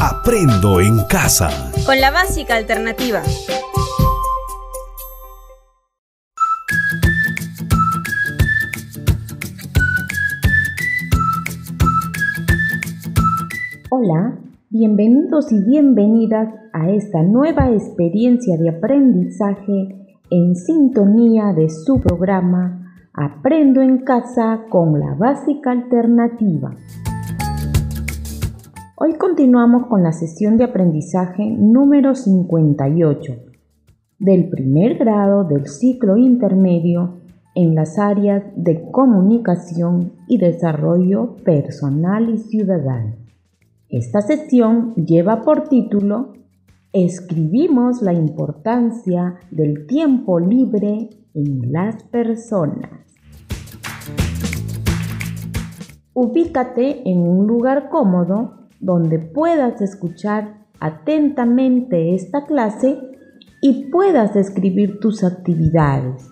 Aprendo en casa. Con la básica alternativa. Hola, bienvenidos y bienvenidas a esta nueva experiencia de aprendizaje en sintonía de su programa Aprendo en casa con la básica alternativa. Hoy continuamos con la sesión de aprendizaje número 58 del primer grado del ciclo intermedio en las áreas de comunicación y desarrollo personal y ciudadano. Esta sesión lleva por título Escribimos la importancia del tiempo libre en las personas. Ubícate en un lugar cómodo donde puedas escuchar atentamente esta clase y puedas escribir tus actividades.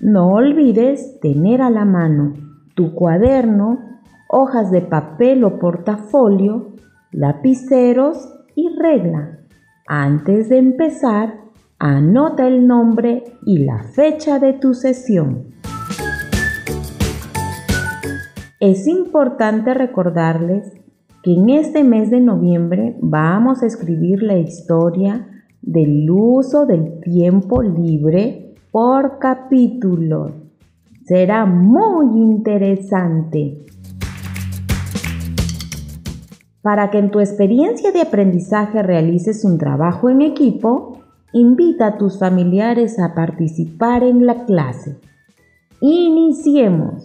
No olvides tener a la mano tu cuaderno, hojas de papel o portafolio, lapiceros y regla. Antes de empezar, anota el nombre y la fecha de tu sesión. Es importante recordarles que en este mes de noviembre vamos a escribir la historia del uso del tiempo libre por capítulo. Será muy interesante. Para que en tu experiencia de aprendizaje realices un trabajo en equipo, invita a tus familiares a participar en la clase. Iniciemos.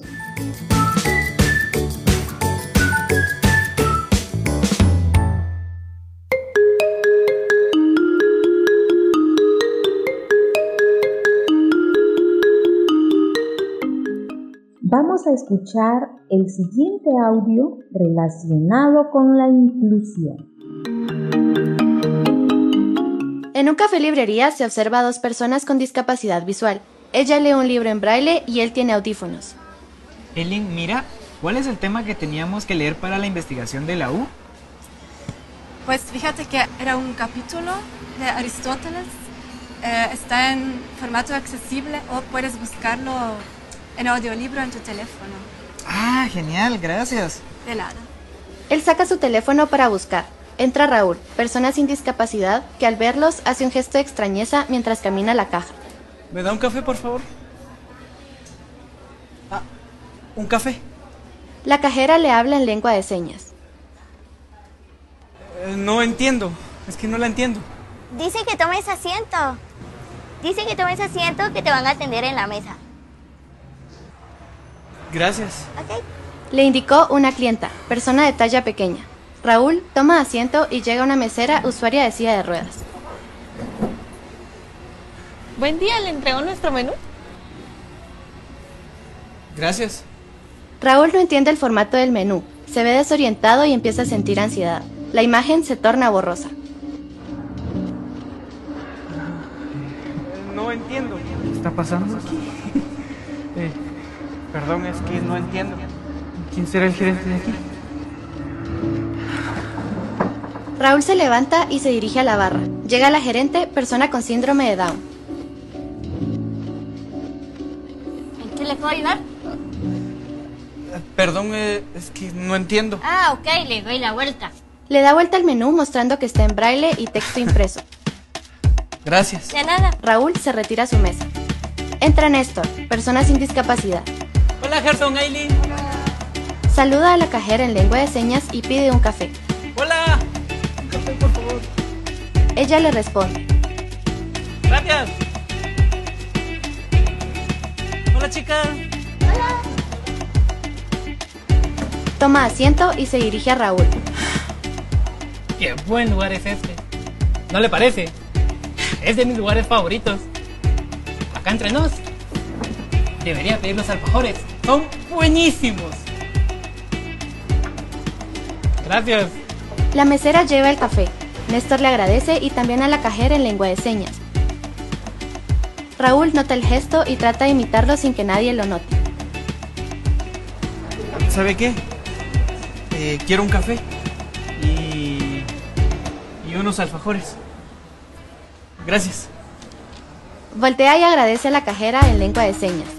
Vamos a escuchar el siguiente audio relacionado con la inclusión. En un café librería se observa a dos personas con discapacidad visual. Ella lee un libro en braille y él tiene audífonos. Elin, mira, ¿cuál es el tema que teníamos que leer para la investigación de la U? Pues fíjate que era un capítulo de Aristóteles. Eh, está en formato accesible o puedes buscarlo en audiolibro en tu teléfono. Ah, genial, gracias. De nada. Él saca su teléfono para buscar. Entra Raúl, persona sin discapacidad, que al verlos hace un gesto de extrañeza mientras camina a la caja. ¿Me da un café, por favor? Ah, un café. La cajera le habla en lengua de señas. Eh, no entiendo, es que no la entiendo. Dice que tomes asiento. Dice que tomes asiento que te van a atender en la mesa. Gracias. ¿Ok? Le indicó una clienta, persona de talla pequeña. Raúl toma asiento y llega una mesera usuaria de silla de ruedas. Buen día, ¿le entregó nuestro menú? Gracias. Raúl no entiende el formato del menú, se ve desorientado y empieza a sentir ansiedad. La imagen se torna borrosa. No entiendo. ¿Qué está pasando aquí? Eh, perdón, es que no entiendo. ¿Quién será el gerente de aquí? Raúl se levanta y se dirige a la barra. Llega la gerente, persona con síndrome de Down. ¿En qué le puedo ayudar? Perdón, eh, es que no entiendo. Ah, ok, le doy la vuelta. Le da vuelta al menú mostrando que está en braille y texto impreso. Gracias. De nada. Raúl se retira a su mesa. Entra Néstor, persona sin discapacidad. Hola, Gerson, Aileen. Saluda a la cajera en lengua de señas y pide un café. Hola. Un café, por favor. Ella le responde. Gracias. Hola, chica. Toma asiento y se dirige a Raúl. Qué buen lugar es este. ¿No le parece? Es de mis lugares favoritos. Acá entre nos. Debería pedir los alfajores. Son buenísimos. Gracias. La mesera lleva el café. Néstor le agradece y también a la cajera en lengua de señas. Raúl nota el gesto y trata de imitarlo sin que nadie lo note. ¿Sabe qué? Eh, quiero un café. Y y unos alfajores. Gracias. Voltea y agradece a la cajera en lengua de señas.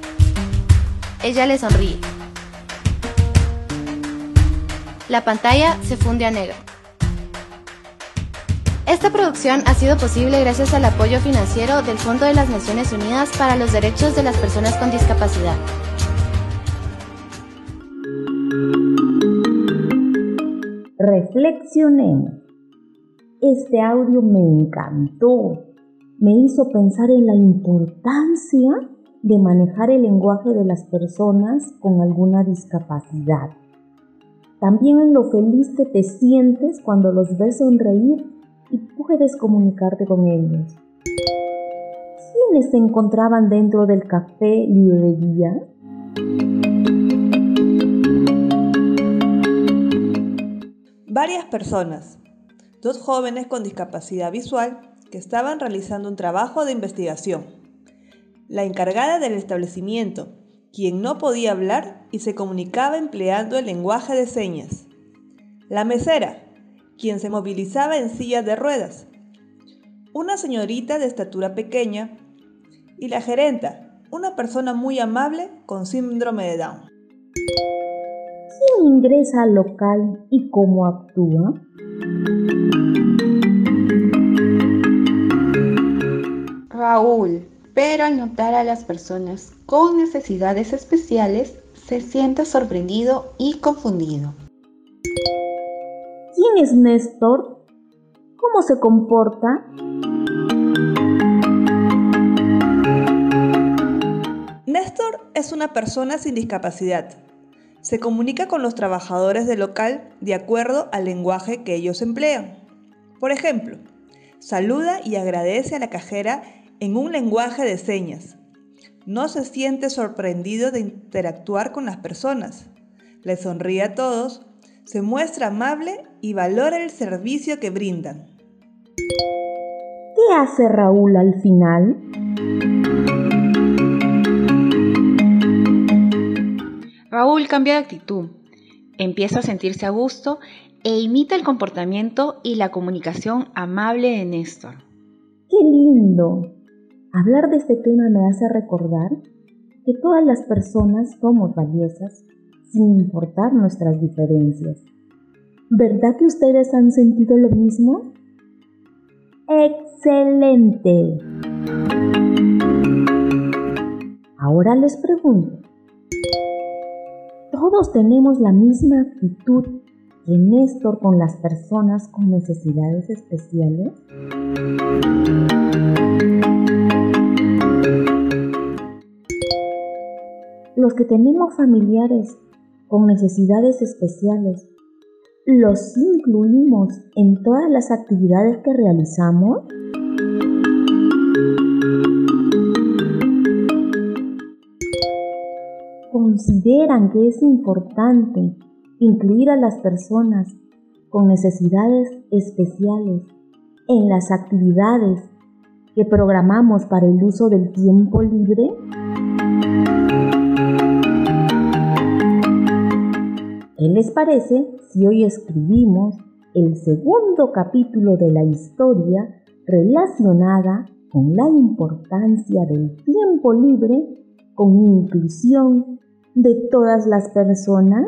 Ella le sonríe. La pantalla se funde a negro. Esta producción ha sido posible gracias al apoyo financiero del Fondo de las Naciones Unidas para los Derechos de las Personas con Discapacidad. Reflexionemos. Este audio me encantó. Me hizo pensar en la importancia de manejar el lenguaje de las personas con alguna discapacidad. También en lo feliz que te sientes cuando los ves sonreír y puedes comunicarte con ellos. ¿Quiénes se encontraban dentro del café librería? Varias personas, dos jóvenes con discapacidad visual que estaban realizando un trabajo de investigación. La encargada del establecimiento, quien no podía hablar y se comunicaba empleando el lenguaje de señas. La mesera, quien se movilizaba en sillas de ruedas. Una señorita de estatura pequeña. Y la gerenta, una persona muy amable con síndrome de Down. ¿Quién ingresa al local y cómo actúa? Raúl, pero al notar a las personas con necesidades especiales, se siente sorprendido y confundido. ¿Quién es Néstor? ¿Cómo se comporta? Néstor es una persona sin discapacidad. Se comunica con los trabajadores del local de acuerdo al lenguaje que ellos emplean. Por ejemplo, saluda y agradece a la cajera en un lenguaje de señas. No se siente sorprendido de interactuar con las personas. Le sonríe a todos, se muestra amable y valora el servicio que brindan. ¿Qué hace Raúl al final? Raúl cambia de actitud, empieza a sentirse a gusto e imita el comportamiento y la comunicación amable de Néstor. ¡Qué lindo! Hablar de este tema me hace recordar que todas las personas somos valiosas sin importar nuestras diferencias. ¿Verdad que ustedes han sentido lo mismo? ¡Excelente! Ahora les pregunto, ¿todos tenemos la misma actitud que Néstor con las personas con necesidades especiales? Los que tenemos familiares con necesidades especiales, ¿los incluimos en todas las actividades que realizamos? ¿Consideran que es importante incluir a las personas con necesidades especiales en las actividades que programamos para el uso del tiempo libre? ¿Qué les parece si hoy escribimos el segundo capítulo de la historia relacionada con la importancia del tiempo libre con inclusión de todas las personas?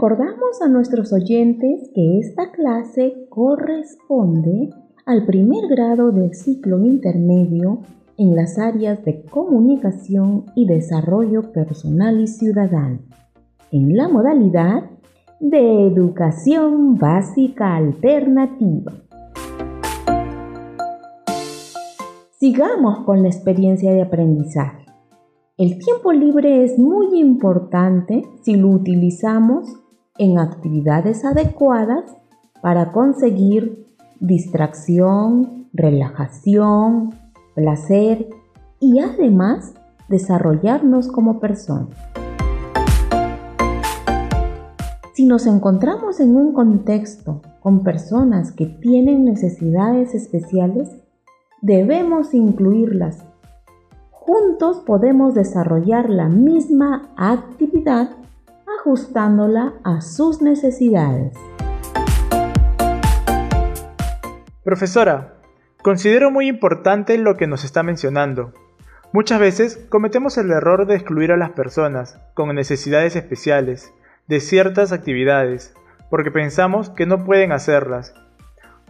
Recordamos a nuestros oyentes que esta clase corresponde al primer grado del ciclo intermedio en las áreas de comunicación y desarrollo personal y ciudadano, en la modalidad de educación básica alternativa. Sigamos con la experiencia de aprendizaje. El tiempo libre es muy importante si lo utilizamos en actividades adecuadas para conseguir distracción, relajación, placer y además desarrollarnos como personas. Si nos encontramos en un contexto con personas que tienen necesidades especiales, debemos incluirlas. Juntos podemos desarrollar la misma actividad ajustándola a sus necesidades. Profesora, considero muy importante lo que nos está mencionando. Muchas veces cometemos el error de excluir a las personas con necesidades especiales de ciertas actividades porque pensamos que no pueden hacerlas.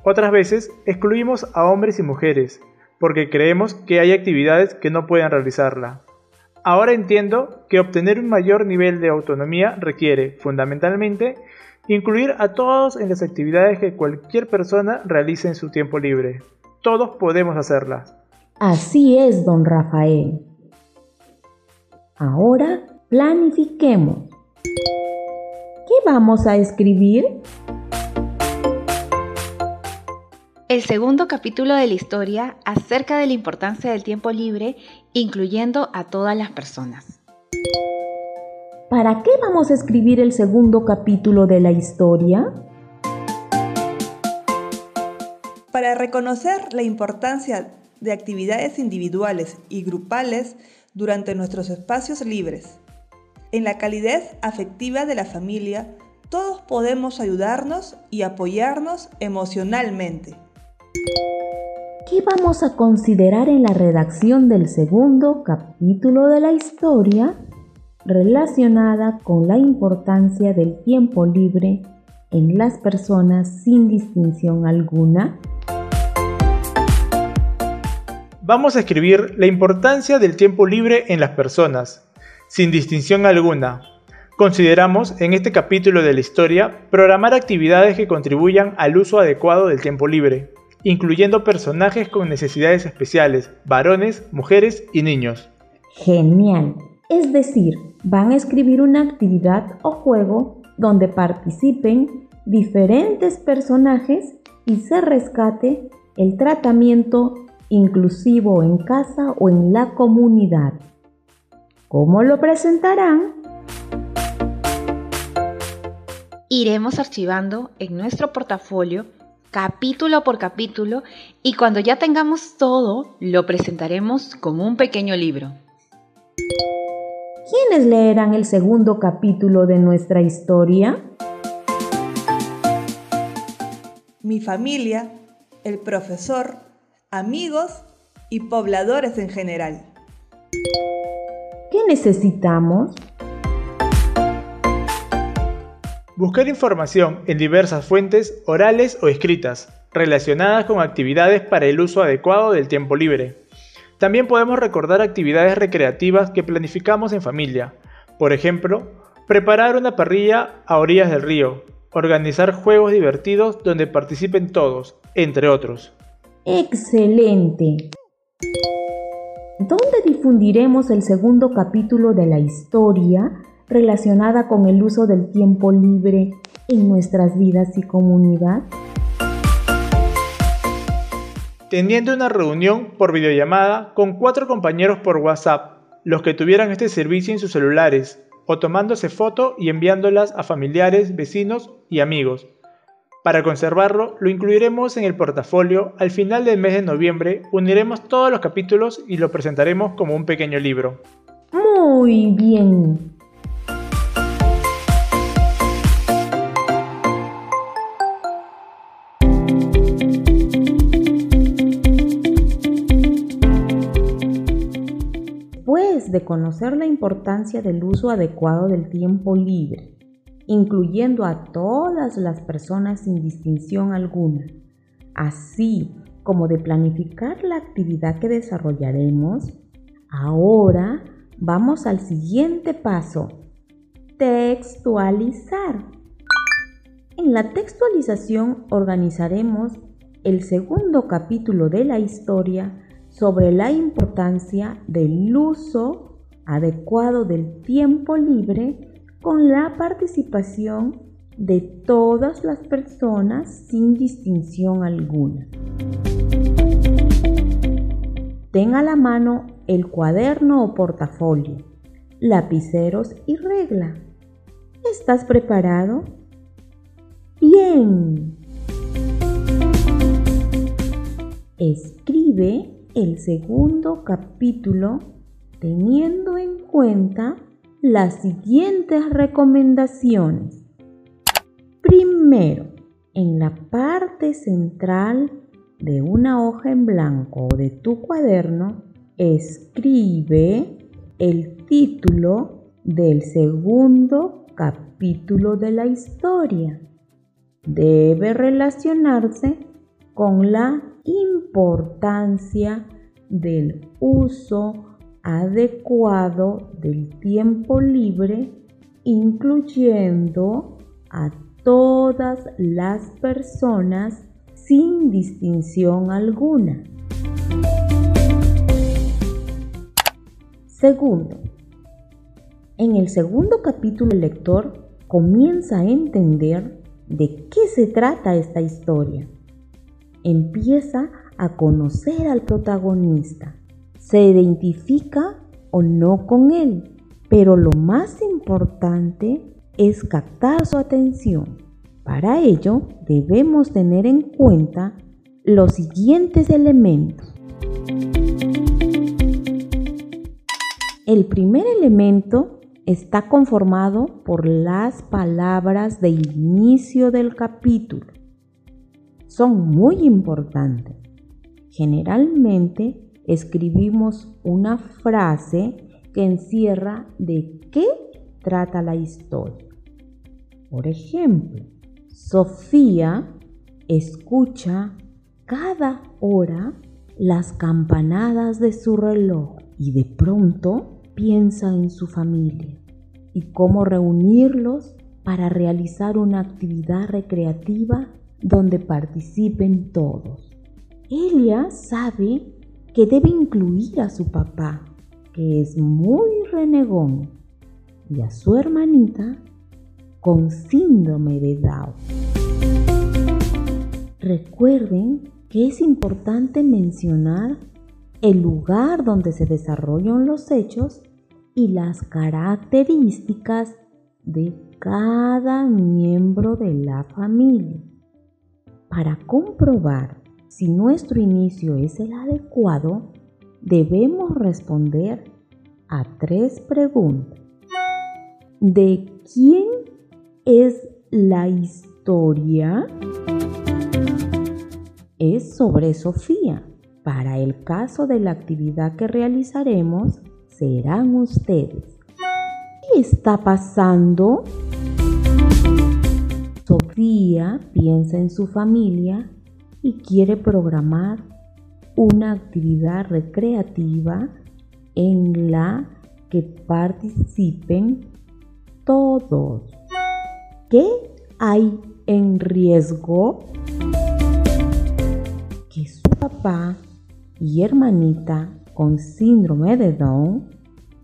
Otras veces excluimos a hombres y mujeres porque creemos que hay actividades que no pueden realizarla. Ahora entiendo que obtener un mayor nivel de autonomía requiere, fundamentalmente, incluir a todos en las actividades que cualquier persona realice en su tiempo libre. Todos podemos hacerlas. Así es, don Rafael. Ahora planifiquemos. ¿Qué vamos a escribir? El segundo capítulo de la historia acerca de la importancia del tiempo libre, incluyendo a todas las personas. ¿Para qué vamos a escribir el segundo capítulo de la historia? Para reconocer la importancia de actividades individuales y grupales durante nuestros espacios libres. En la calidez afectiva de la familia, todos podemos ayudarnos y apoyarnos emocionalmente. ¿Qué vamos a considerar en la redacción del segundo capítulo de la historia relacionada con la importancia del tiempo libre en las personas sin distinción alguna? Vamos a escribir la importancia del tiempo libre en las personas, sin distinción alguna. Consideramos en este capítulo de la historia programar actividades que contribuyan al uso adecuado del tiempo libre incluyendo personajes con necesidades especiales, varones, mujeres y niños. Genial. Es decir, van a escribir una actividad o juego donde participen diferentes personajes y se rescate el tratamiento inclusivo en casa o en la comunidad. ¿Cómo lo presentarán? Iremos archivando en nuestro portafolio capítulo por capítulo y cuando ya tengamos todo, lo presentaremos como un pequeño libro. ¿Quiénes leerán el segundo capítulo de nuestra historia? Mi familia, el profesor, amigos y pobladores en general. ¿Qué necesitamos? Buscar información en diversas fuentes orales o escritas, relacionadas con actividades para el uso adecuado del tiempo libre. También podemos recordar actividades recreativas que planificamos en familia. Por ejemplo, preparar una parrilla a orillas del río, organizar juegos divertidos donde participen todos, entre otros. Excelente. ¿Dónde difundiremos el segundo capítulo de la historia relacionada con el uso del tiempo libre en nuestras vidas y comunidad? Teniendo una reunión por videollamada con cuatro compañeros por WhatsApp, los que tuvieran este servicio en sus celulares, o tomándose foto y enviándolas a familiares, vecinos y amigos. Para conservarlo, lo incluiremos en el portafolio. Al final del mes de noviembre uniremos todos los capítulos y lo presentaremos como un pequeño libro. Muy bien. De conocer la importancia del uso adecuado del tiempo libre, incluyendo a todas las personas sin distinción alguna, así como de planificar la actividad que desarrollaremos, ahora vamos al siguiente paso, textualizar. En la textualización organizaremos el segundo capítulo de la historia sobre la importancia del uso adecuado del tiempo libre con la participación de todas las personas sin distinción alguna. Ten a la mano el cuaderno o portafolio, lapiceros y regla. ¿Estás preparado? Bien. Escribe el segundo capítulo teniendo en cuenta las siguientes recomendaciones. Primero, en la parte central de una hoja en blanco o de tu cuaderno, escribe el título del segundo capítulo de la historia. Debe relacionarse con la importancia del uso adecuado del tiempo libre, incluyendo a todas las personas sin distinción alguna. Segundo, en el segundo capítulo el lector comienza a entender de qué se trata esta historia. Empieza a conocer al protagonista. Se identifica o no con él, pero lo más importante es captar su atención. Para ello debemos tener en cuenta los siguientes elementos. El primer elemento está conformado por las palabras de inicio del capítulo. Son muy importantes. Generalmente escribimos una frase que encierra de qué trata la historia. Por ejemplo, Sofía escucha cada hora las campanadas de su reloj y de pronto piensa en su familia y cómo reunirlos para realizar una actividad recreativa donde participen todos. Elia sabe que debe incluir a su papá, que es muy renegón, y a su hermanita con síndrome de Down. Recuerden que es importante mencionar el lugar donde se desarrollan los hechos y las características de cada miembro de la familia. Para comprobar si nuestro inicio es el adecuado, debemos responder a tres preguntas. ¿De quién es la historia? Es sobre Sofía. Para el caso de la actividad que realizaremos, serán ustedes. ¿Qué está pasando? Sofía piensa en su familia y quiere programar una actividad recreativa en la que participen todos. ¿Qué hay en riesgo? Que su papá y hermanita con síndrome de Down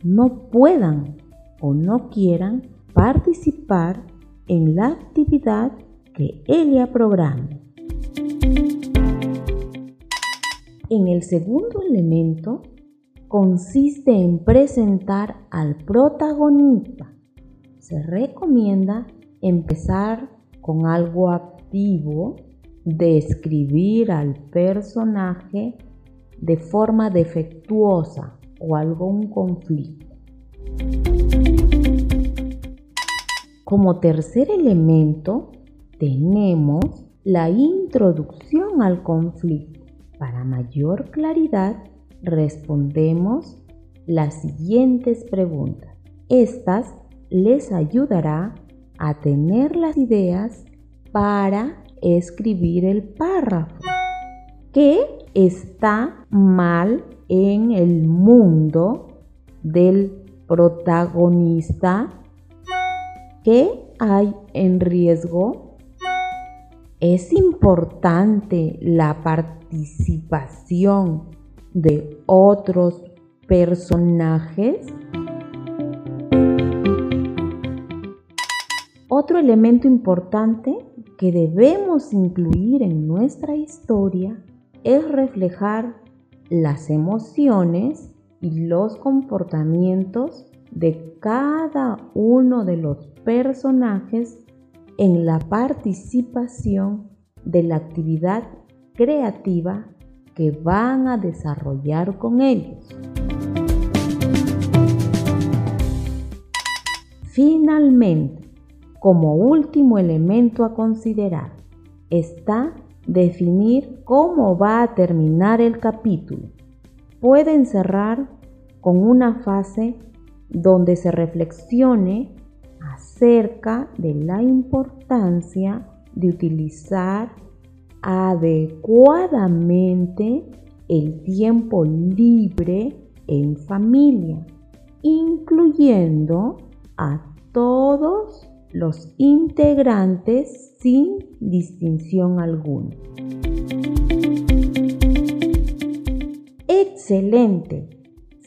no puedan o no quieran participar en la actividad que ella programe. En el segundo elemento consiste en presentar al protagonista. Se recomienda empezar con algo activo, describir al personaje de forma defectuosa o algún conflicto. Como tercer elemento tenemos la introducción al conflicto. Para mayor claridad respondemos las siguientes preguntas. Estas les ayudará a tener las ideas para escribir el párrafo. ¿Qué está mal en el mundo del protagonista? ¿Qué hay en riesgo? Es importante la participación de otros personajes. Otro elemento importante que debemos incluir en nuestra historia es reflejar las emociones y los comportamientos de cada uno de los personajes en la participación de la actividad creativa que van a desarrollar con ellos. Finalmente, como último elemento a considerar, está definir cómo va a terminar el capítulo. Pueden cerrar con una fase donde se reflexione acerca de la importancia de utilizar adecuadamente el tiempo libre en familia, incluyendo a todos los integrantes sin distinción alguna. Excelente.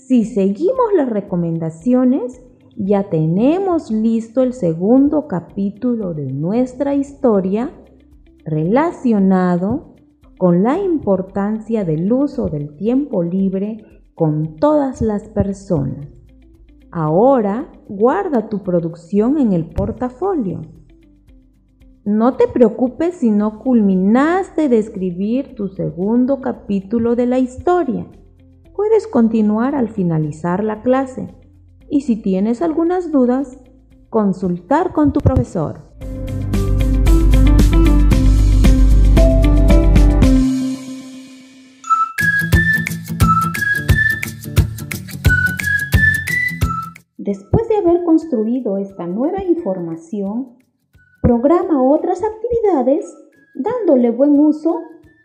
Si seguimos las recomendaciones, ya tenemos listo el segundo capítulo de nuestra historia relacionado con la importancia del uso del tiempo libre con todas las personas. Ahora guarda tu producción en el portafolio. No te preocupes si no culminaste de escribir tu segundo capítulo de la historia. Puedes continuar al finalizar la clase y si tienes algunas dudas, consultar con tu profesor. Después de haber construido esta nueva información, programa otras actividades dándole buen uso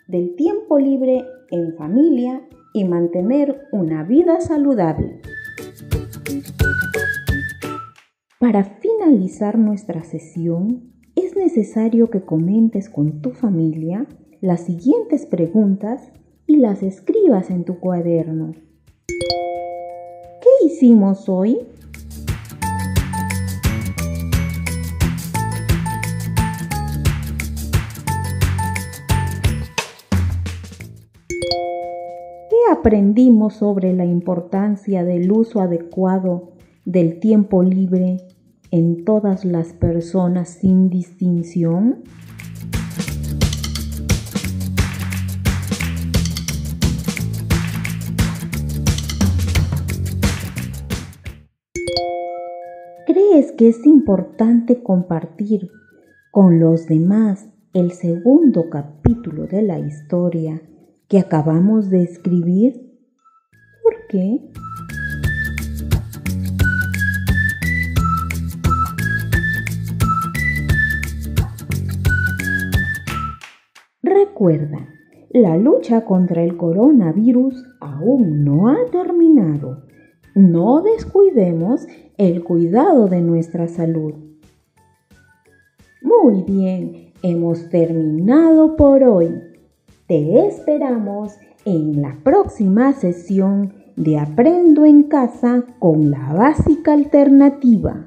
del tiempo libre en familia y mantener una vida saludable. Para finalizar nuestra sesión, es necesario que comentes con tu familia las siguientes preguntas y las escribas en tu cuaderno. ¿Qué hicimos hoy? Aprendimos sobre la importancia del uso adecuado del tiempo libre en todas las personas sin distinción? ¿Crees que es importante compartir con los demás el segundo capítulo de la historia que acabamos de escribir? ¿Por qué? Recuerda, la lucha contra el coronavirus aún no ha terminado. No descuidemos el cuidado de nuestra salud. Muy bien, hemos terminado por hoy. Te esperamos en la próxima sesión de Aprendo en casa con la básica alternativa.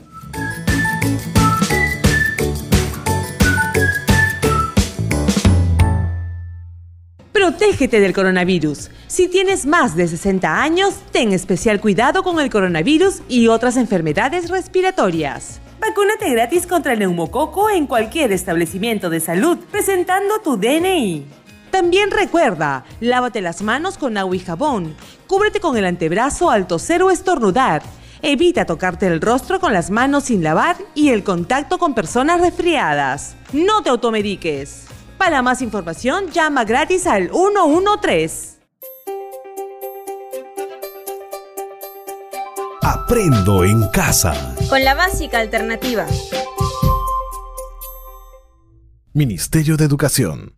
Protégete del coronavirus. Si tienes más de 60 años, ten especial cuidado con el coronavirus y otras enfermedades respiratorias. Vacúnate gratis contra el neumococo en cualquier establecimiento de salud presentando tu DNI. También recuerda, lávate las manos con agua y jabón, cúbrete con el antebrazo al toser o estornudar, evita tocarte el rostro con las manos sin lavar y el contacto con personas resfriadas. No te automediques. Para más información, llama gratis al 113. Aprendo en casa. Con la básica alternativa. Ministerio de Educación.